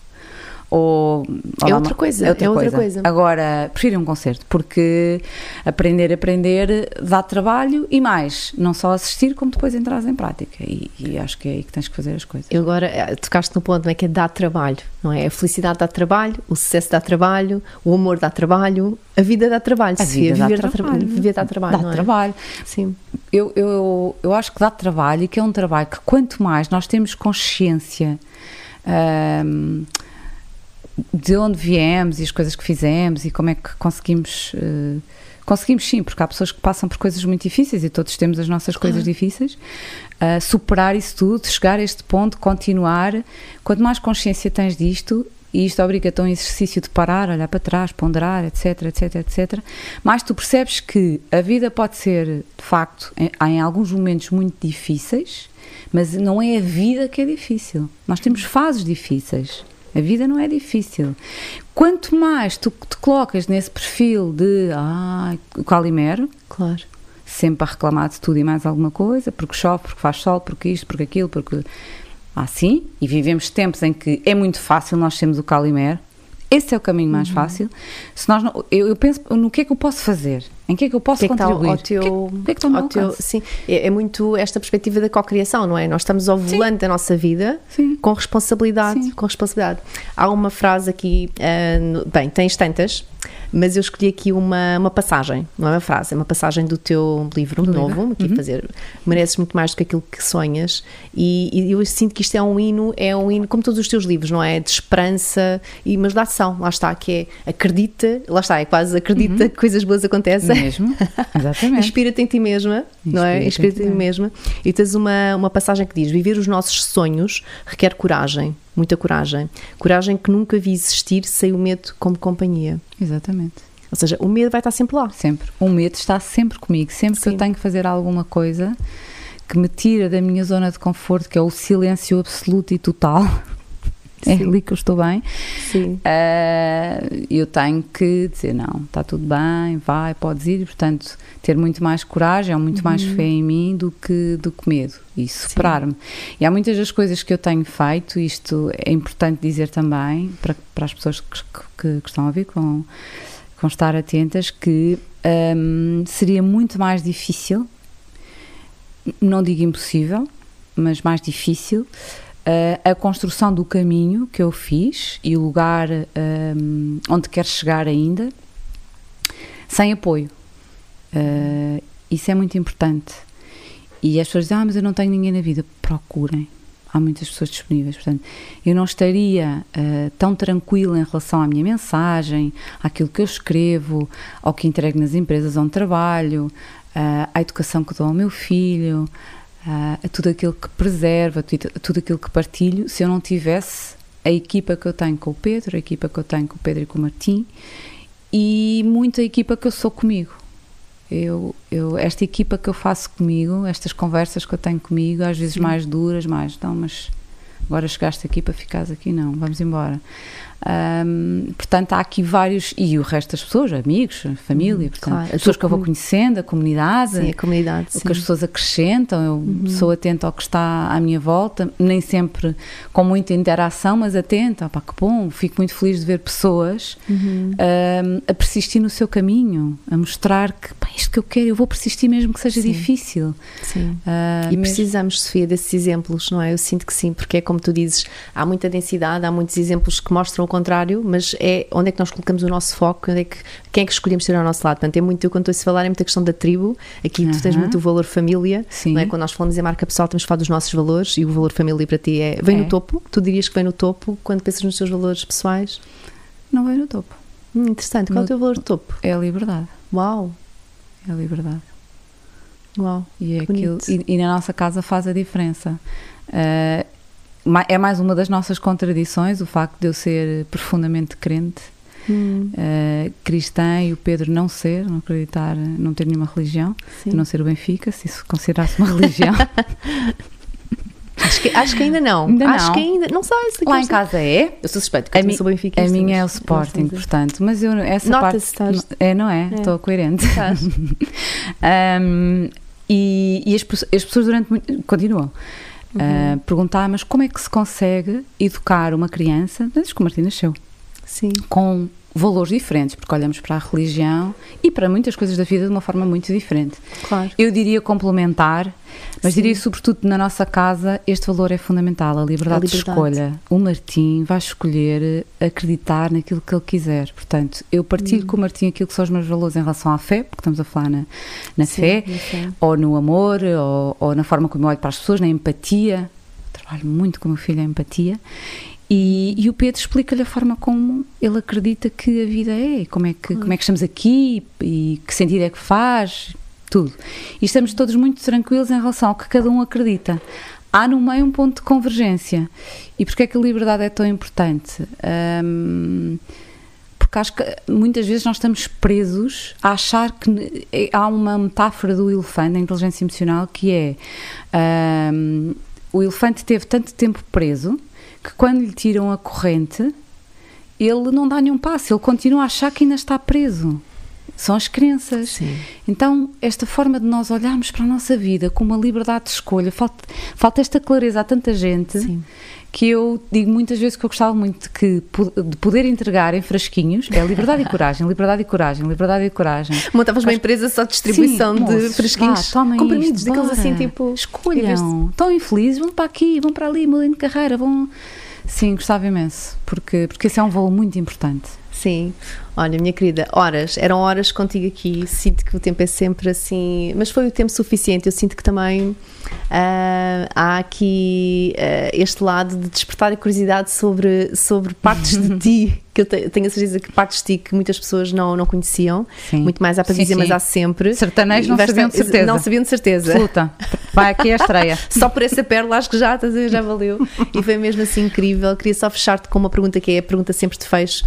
ou, é outra coisa, é outra, é outra coisa. coisa. Agora, prefiro um concerto, porque aprender, aprender dá trabalho e mais, não só assistir, como depois entrar em prática. E, e, acho que é aí que tens que fazer as coisas. Eu agora eh, tocaste no ponto, não é que é dar trabalho, não é? A felicidade dá trabalho, o sucesso dá trabalho, o amor dá trabalho, a vida dá trabalho. A vida dá viver, trabalho. Dá, viver dá trabalho. Dá é? trabalho. Sim. Eu, eu, eu acho que dá trabalho e que é um trabalho que quanto mais nós temos consciência. Hum, de onde viemos e as coisas que fizemos e como é que conseguimos. Uh, conseguimos sim, porque há pessoas que passam por coisas muito difíceis e todos temos as nossas coisas difíceis. Uh, superar isso tudo, chegar a este ponto, continuar. Quanto mais consciência tens disto, e isto obriga-te a um exercício de parar, olhar para trás, ponderar, etc, etc, etc, mais tu percebes que a vida pode ser, de facto, em, em alguns momentos muito difíceis, mas não é a vida que é difícil. Nós temos fases difíceis. A vida não é difícil. Quanto mais tu te colocas nesse perfil de ah, o calimero, claro. sempre a reclamar de tudo e mais alguma coisa, porque chove, porque faz sol, porque isto, porque aquilo, porque assim, e vivemos tempos em que é muito fácil nós sermos o calimero. Esse é o caminho mais uhum. fácil. Se nós não, eu, eu penso no que é que eu posso fazer Em que é que eu posso que é que contribuir? ao teu, que, é- que é que está ao meu ao teu- sim, é, é muito esta perspectiva da cocriação, não é? Nós estamos ao volante da nossa vida Sim. com responsabilidade, Sim. com responsabilidade. Há uma frase aqui, no- bem, tens tantas, mas eu escolhi aqui uma, uma passagem, não é uma frase, é uma passagem do teu livro Do novo, livro. Uhum. aqui fazer, mereces muito mais do que aquilo que sonhas e, e eu sinto que isto é um hino, é um hino como todos os teus livros, não é? De esperança e mas de ação, lá está, que é acredita, lá está, é quase acredita que coisas boas acontecem. Mesmo, <laughs> exatamente. Inspira-te em ti mesma, não é? Inspira-te Inspira-te em mesma. E tens uma, uma passagem que diz: Viver os nossos sonhos requer coragem, muita coragem. Coragem que nunca vi existir sem o medo como companhia. Exatamente. Ou seja, o medo vai estar sempre lá. Sempre. O medo está sempre comigo. Sempre que Sim. eu tenho que fazer alguma coisa que me tira da minha zona de conforto, que é o silêncio absoluto e total. <laughs> É ali que eu estou bem. Sim. Ah, eu tenho que dizer: não, está tudo bem, vai, podes ir. Portanto, ter muito mais coragem ou muito mais Uhum. fé em mim do que, do que medo e superar-me. E há muitas das coisas que eu tenho feito, isto é importante dizer também para, para as pessoas que, que- que estão a ouvir, com, com estar atentas, que hum, seria muito mais difícil, não digo impossível, mas mais difícil, eh, a construção do caminho que eu fiz e o lugar hum, onde quero chegar ainda, sem apoio. Eh, isso é muito importante. E as pessoas dizem, ah, mas eu não tenho ninguém na vida. Procurem. Há muitas pessoas disponíveis. Portanto, eu não estaria eh, tão tranquila em relação à minha mensagem, àquilo que eu escrevo, ao que entrego nas empresas onde trabalho, à educação que dou ao meu filho, ah, a tudo aquilo que preservo, a tudo, a tudo aquilo que partilho, se eu não tivesse a equipa que eu tenho com o Pedro, a equipa que eu tenho com o Pedro e com o Martim e muita equipa que eu sou comigo. Eu, eu, esta equipa que eu faço comigo, estas conversas que eu tenho comigo, às vezes mais duras, mais, não, mas agora chegaste aqui para ficares aqui, não, vamos embora. Ahm, portanto, há aqui vários, e o resto das pessoas, amigos, família, portanto, claro. as pessoas que eu vou conhecendo, a comunidade, Sim, a comunidade. o sim. que as pessoas acrescentam, eu sou atenta ao que está à minha volta, nem sempre com muita interação, mas atenta, pá, que bom, fico muito feliz de ver pessoas Uhum. ahm, a persistir no seu caminho, a mostrar que pá, isto que eu quero, eu vou persistir mesmo que seja Sim. difícil. Sim. Ah, E mesmo- precisamos, Sofia, desses exemplos, não é? Eu sinto que sim, porque é como tu dizes, há muita densidade, há muitos exemplos que mostram o contrário, mas é onde é que nós colocamos o nosso foco, onde é que, quem é que escolhemos ter ao nosso lado. Portanto, é muito, eu quando estou a falar, é muita questão da tribo, aqui tu tens muito o valor família, Sim. não é? Quando nós falamos em marca pessoal, temos que falar dos nossos valores e o valor família para ti é, vem É. no topo, tu dirias que vem no topo quando pensas nos teus valores pessoais? não vai no topo. Hum, interessante, qual é o No- teu valor de topo? É a liberdade. Uau, É a liberdade. uau. E, é aquilo, e, e na nossa casa faz a diferença. Ma- é mais uma das nossas contradições, o facto de eu ser profundamente crente, Hum, ah, cristã, e o Pedro não ser, não acreditar, não ter nenhuma religião, sim. não ser o Benfica, se isso considerasse uma religião. <laughs> Acho, que, acho que ainda não. Ainda acho não. que ainda. Não sei se Lá em casa é. Eu sou suspeito, que A eu mi- sou benfiquista. A minha é o Sporting, portanto, mas eu essa parte estás- é, não é? É. Estou coerente. Estás. <laughs> Um, e e as, as pessoas durante muito continuam Uhum. a perguntar, mas como é que se consegue educar uma criança, desde que o Martim nasceu, Sim. com valores diferentes, porque olhamos para a religião e para muitas coisas da vida de uma forma muito diferente. Claro. Eu diria complementar, mas Sim. diria sobretudo na nossa casa este valor é fundamental, a liberdade, A liberdade. de escolha. O Martim vai escolher acreditar naquilo que ele quiser. Portanto, eu partilho Hum. com o Martim aquilo que são os meus valores em relação à fé, porque estamos a falar na, na Sim, fé, na fé. ou no amor, ou, ou na forma como eu olho para as pessoas, na empatia. Trabalho muito com o meu filho a empatia. E, e o Pedro explica-lhe a forma como ele acredita que a vida é, como é que, como é que estamos aqui e que sentido é que faz, tudo. E estamos todos muito tranquilos em relação ao que cada um acredita. Há no meio um ponto de convergência. E porquê é que a liberdade é tão importante? Hum, porque acho que muitas vezes nós estamos presos a achar que é- há uma metáfora do elefante, da inteligência emocional, que é hum, o elefante teve tanto tempo preso que quando lhe tiram a corrente ele não dá nenhum passo, ele continua a achar que ainda está preso. São as crenças. Sim. Então, esta forma de nós olharmos para a nossa vida com uma liberdade de escolha, falta, falta esta clareza a tanta gente Sim. Que eu digo muitas vezes que eu gostava muito de, que, de poder entregar em frasquinhos é liberdade e coragem, liberdade e coragem, liberdade e coragem. Montavas uma empresa só de distribuição Sim, de moços, fresquinhos vá, tomem comprimidos, isto, daqueles assim tipo. Escolham, estão infelizes, vão para aqui, vão para ali, mudem de carreira, vão. Sim, gostava imenso, porque, porque esse é um valor muito importante. Sim, olha, minha querida, horas, eram horas contigo aqui. Sinto que o tempo é sempre assim, mas foi o tempo suficiente. Eu sinto que também ah, há aqui ah, este lado de despertar a curiosidade sobre, sobre partes de <laughs> ti, que eu te- tenho a certeza que partes de ti que muitas pessoas não, não conheciam. Sim. Muito mais há para Sim, dizer, mas sim. há sempre. Sertanejos não sabiam de certeza. Não sabiam de certeza. Absoluta. Vai aqui a estreia. <laughs> Só por essa pérola acho que já, já valeu. <laughs> E foi mesmo assim incrível. Queria só fechar-te com uma pergunta que é a pergunta sempre de fecho.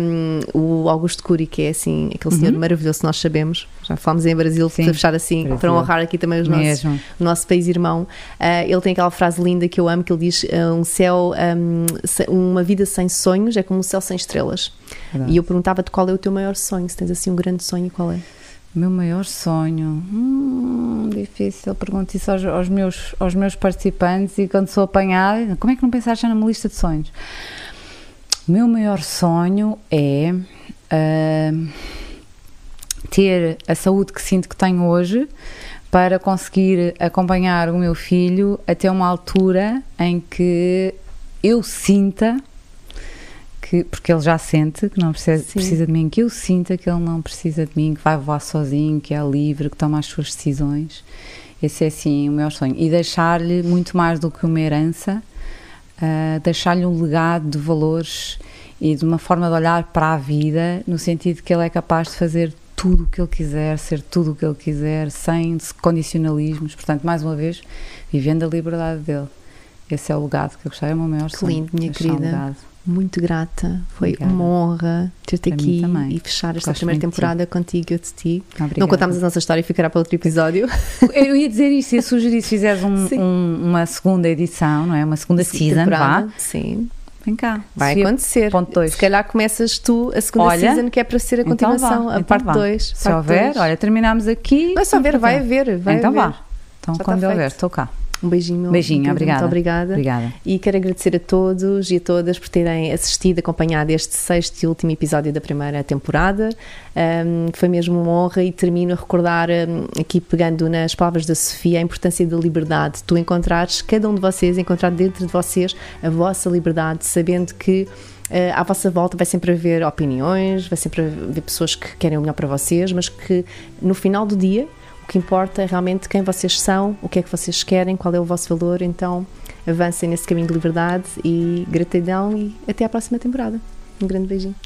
Um, o Augusto Cury, que é assim, aquele senhor maravilhoso que nós sabemos. Já falámos em Brasil, Uhum. Sim, para fechar assim, Brasil. para honrar aqui também os nossos, Mesmo. o nosso país irmão. Ah, ele tem aquela frase linda que eu amo, que ele diz: ah, um céu, um, se- uma vida sem sonhos é como um céu sem estrelas. Verdade. E eu perguntava-te qual é o teu maior sonho, se tens assim um grande sonho, qual é? Meu maior sonho. Hum, difícil. Pergunto isso aos, aos meus, aos meus participantes e quando sou apanhada, como é que não pensaste já numa lista de sonhos? O meu maior sonho é ahm, ter a saúde que sinto que tenho hoje para conseguir acompanhar o meu filho até uma altura em que eu sinta que, porque ele já sente que não precisa, Sim. precisa de mim, que eu sinta que ele não precisa de mim, que vai voar sozinho, que é livre, que toma as suas decisões. Esse é assim o meu sonho. E deixar-lhe muito mais do que uma herança, ah, deixar-lhe um legado de valores e de uma forma de olhar para a vida, no sentido que ele é capaz de fazer tudo o que ele quiser, ser tudo o que ele quiser, sem condicionalismos. Portanto, mais uma vez, vivendo a liberdade dele. Esse é o legado que eu gostei, é o meu maior Que sonho. lindo, minha um querida. legado. Muito grata, foi Obrigada. uma honra ter-te aqui e fechar esta Gosto primeira de temporada contigo e eu de ti. Não Obrigada. contámos a nossa história, ficará para outro episódio. <laughs> Eu ia dizer isso, eu sugeri se fizeres um- um- uma segunda edição, não é? Uma segunda Sim, season, vá. Sim, Vem cá. vai Sofia, acontecer. ponto dois. Se calhar começas tu a segunda Olha, season, que é para ser a então continuação, vá, a então parte vá. 2. Se houver, olha, terminámos aqui. Não é só ver, vai haver. Vai então haver. vá. Então Já quando está houver, estou cá. Um beijinho, Beijinho, querido, obrigada. Muito obrigada. Obrigada. E quero agradecer a todos e a todas por terem assistido, acompanhado este sexto e último episódio da primeira temporada. Um, foi mesmo uma honra e termino a recordar, um, aqui pegando nas palavras da Sofia, a importância da liberdade. Tu encontrares, cada um de vocês, encontrar dentro de vocês a vossa liberdade, sabendo que eh, à vossa volta vai sempre haver opiniões, vai sempre haver pessoas que querem o melhor para vocês, mas que no final do dia o que importa é realmente quem vocês são, o que é que vocês querem, qual é o vosso valor. Então, avancem nesse caminho de liberdade e gratidão e até à próxima temporada. Um grande beijinho.